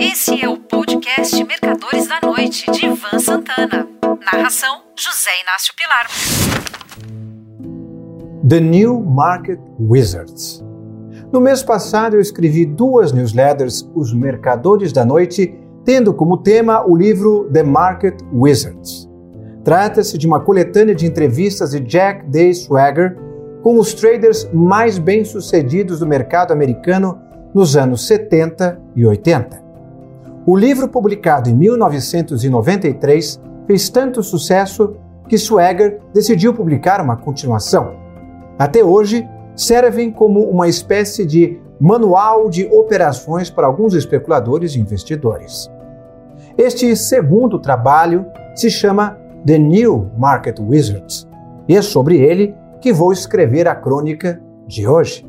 Esse é o podcast Mercadores da Noite, de Ivan Santana. Narração: José Inácio Pilar. The New Market Wizards. No mês passado, eu escrevi duas newsletters, Os Mercadores da Noite, tendo como tema o livro The Market Wizards. Trata-se de uma coletânea de entrevistas de Jack Day Swagger com os traders mais bem-sucedidos do mercado americano nos anos 70 e 80. O livro, publicado em 1993, fez tanto sucesso que Swagger decidiu publicar uma continuação. Até hoje, servem como uma espécie de manual de operações para alguns especuladores e investidores. Este segundo trabalho se chama The New Market Wizards e é sobre ele que vou escrever a crônica de hoje.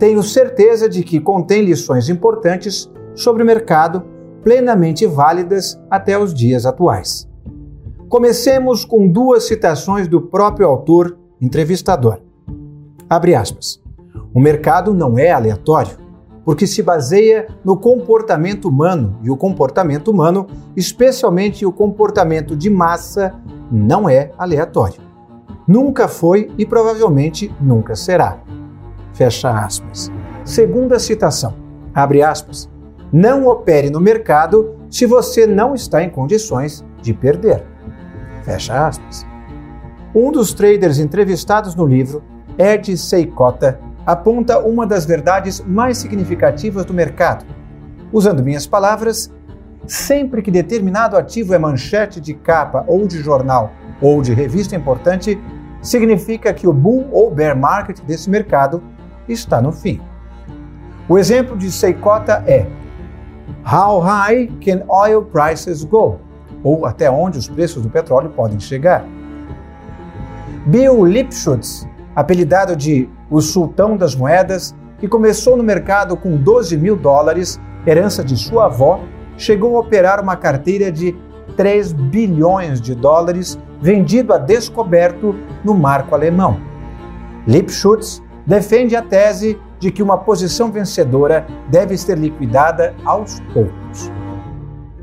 Tenho certeza de que contém lições importantes sobre o mercado, plenamente válidas até os dias atuais. Comecemos com duas citações do próprio autor entrevistador. Abre aspas. O mercado não é aleatório, porque se baseia no comportamento humano, e o comportamento humano, especialmente o comportamento de massa, não é aleatório. Nunca foi e provavelmente nunca será. Fecha aspas. Segunda citação. Abre aspas. Não opere no mercado se você não está em condições de perder. Fecha aspas. Um dos traders entrevistados no livro, Ed Seikota, aponta uma das verdades mais significativas do mercado. Usando minhas palavras, sempre que determinado ativo é manchete de capa ou de jornal ou de revista importante, significa que o bull ou bear market desse mercado está no fim. O exemplo de Seikota é How high can oil prices go? Ou até onde os preços do petróleo podem chegar. Bill Lipschutz, apelidado de o sultão das moedas, que começou no mercado com 12 mil dólares, herança de sua avó, chegou a operar uma carteira de 3 bilhões de dólares vendido a descoberto no marco alemão. Lipschutz defende a tese de que uma posição vencedora deve ser liquidada aos poucos.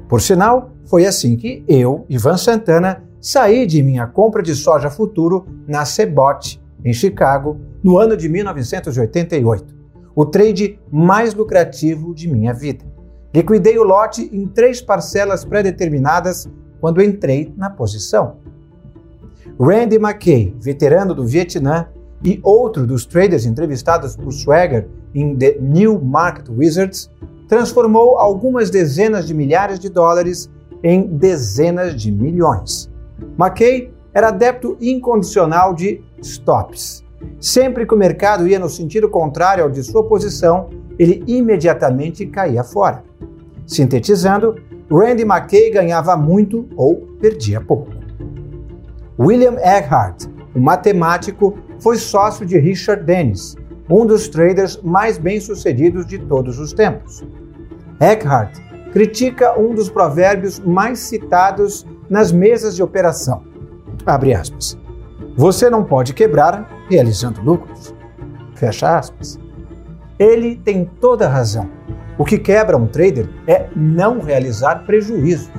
Por sinal, foi assim que eu, Ivan Santana, saí de minha compra de soja futuro na Cebot, em Chicago, no ano de 1988, o trade mais lucrativo de minha vida. Liquidei o lote em três parcelas pré-determinadas quando entrei na posição. Randy McKay, veterano do Vietnã, e outro dos traders entrevistados por Swagger em The New Market Wizards, transformou algumas dezenas de milhares de dólares em dezenas de milhões. McKay era adepto incondicional de stops. Sempre que o mercado ia no sentido contrário ao de sua posição, ele imediatamente caía fora. Sintetizando, Randy McKay ganhava muito ou perdia pouco. William Eckhart, um matemático, foi sócio de Richard Dennis, um dos traders mais bem-sucedidos de todos os tempos. Eckhart critica um dos provérbios mais citados nas mesas de operação. Abre aspas. Você não pode quebrar realizando lucros. Fecha aspas. Ele tem toda a razão. O que quebra um trader é não realizar prejuízos.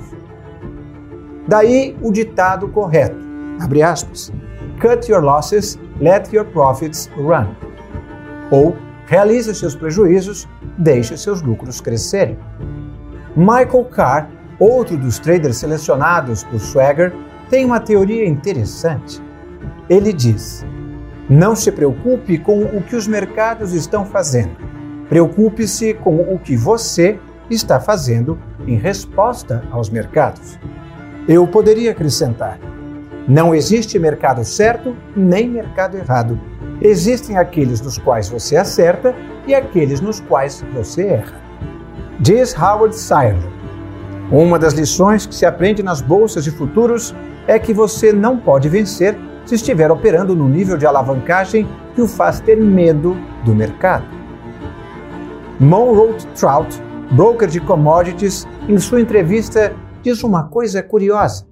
Daí o ditado correto, abre aspas, cut your losses, let your profits run. Ou realize seus prejuízos, deixe seus lucros crescerem. Michael Carr, outro dos traders selecionados por Swagger, tem uma teoria interessante. Ele diz: Não se preocupe com o que os mercados estão fazendo Preocupe-se com o que você está fazendo em resposta aos mercados. Eu poderia acrescentar: não existe mercado certo nem mercado errado. Existem aqueles nos quais você acerta e aqueles nos quais você erra. Diz Howard Sire. Uma das lições que se aprende nas bolsas de futuros é que você não pode vencer se estiver operando no nível de alavancagem que o faz ter medo do mercado. Monroe Trout, broker de commodities, em sua entrevista diz uma coisa curiosa.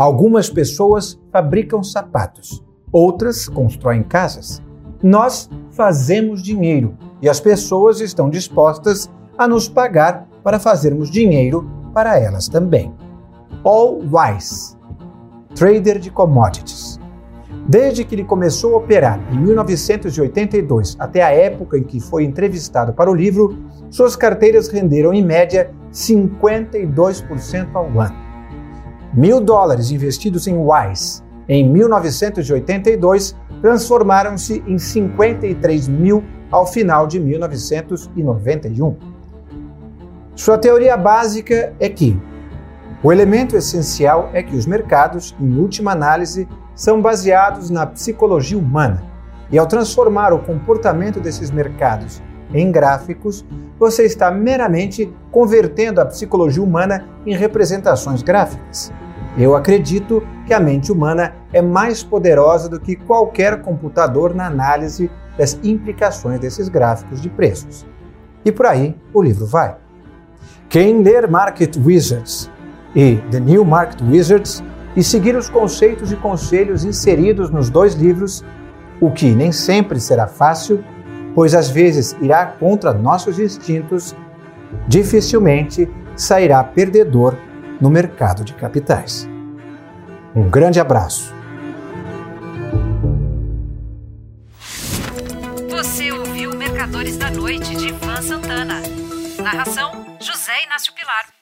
Algumas pessoas fabricam sapatos, outras constroem casas. Nós fazemos dinheiro e as pessoas estão dispostas a nos pagar para fazermos dinheiro para elas também. All Wise, trader de commodities. Desde que ele começou a operar em 1982 até a época em que foi entrevistado para o livro, suas carteiras renderam em média 52% ao ano. Mil dólares investidos em Wise em 1982 transformaram-se em 53 mil ao final de 1991. Sua teoria básica é que o elemento essencial é que os mercados, em última análise, são baseados na psicologia humana. E ao transformar o comportamento desses mercados em gráficos, você está meramente convertendo a psicologia humana em representações gráficas. Eu acredito que a mente humana é mais poderosa do que qualquer computador na análise das implicações desses gráficos de preços. E por aí o livro vai. Quem ler Market Wizards e The New Market Wizards e seguir os conceitos e conselhos inseridos nos dois livros, o que nem sempre será fácil, pois às vezes irá contra nossos instintos, dificilmente sairá perdedor no mercado de capitais. Um grande abraço. Você ouviu Mercadores da Noite de Ivan Santana. Narração: José Inácio Pilar.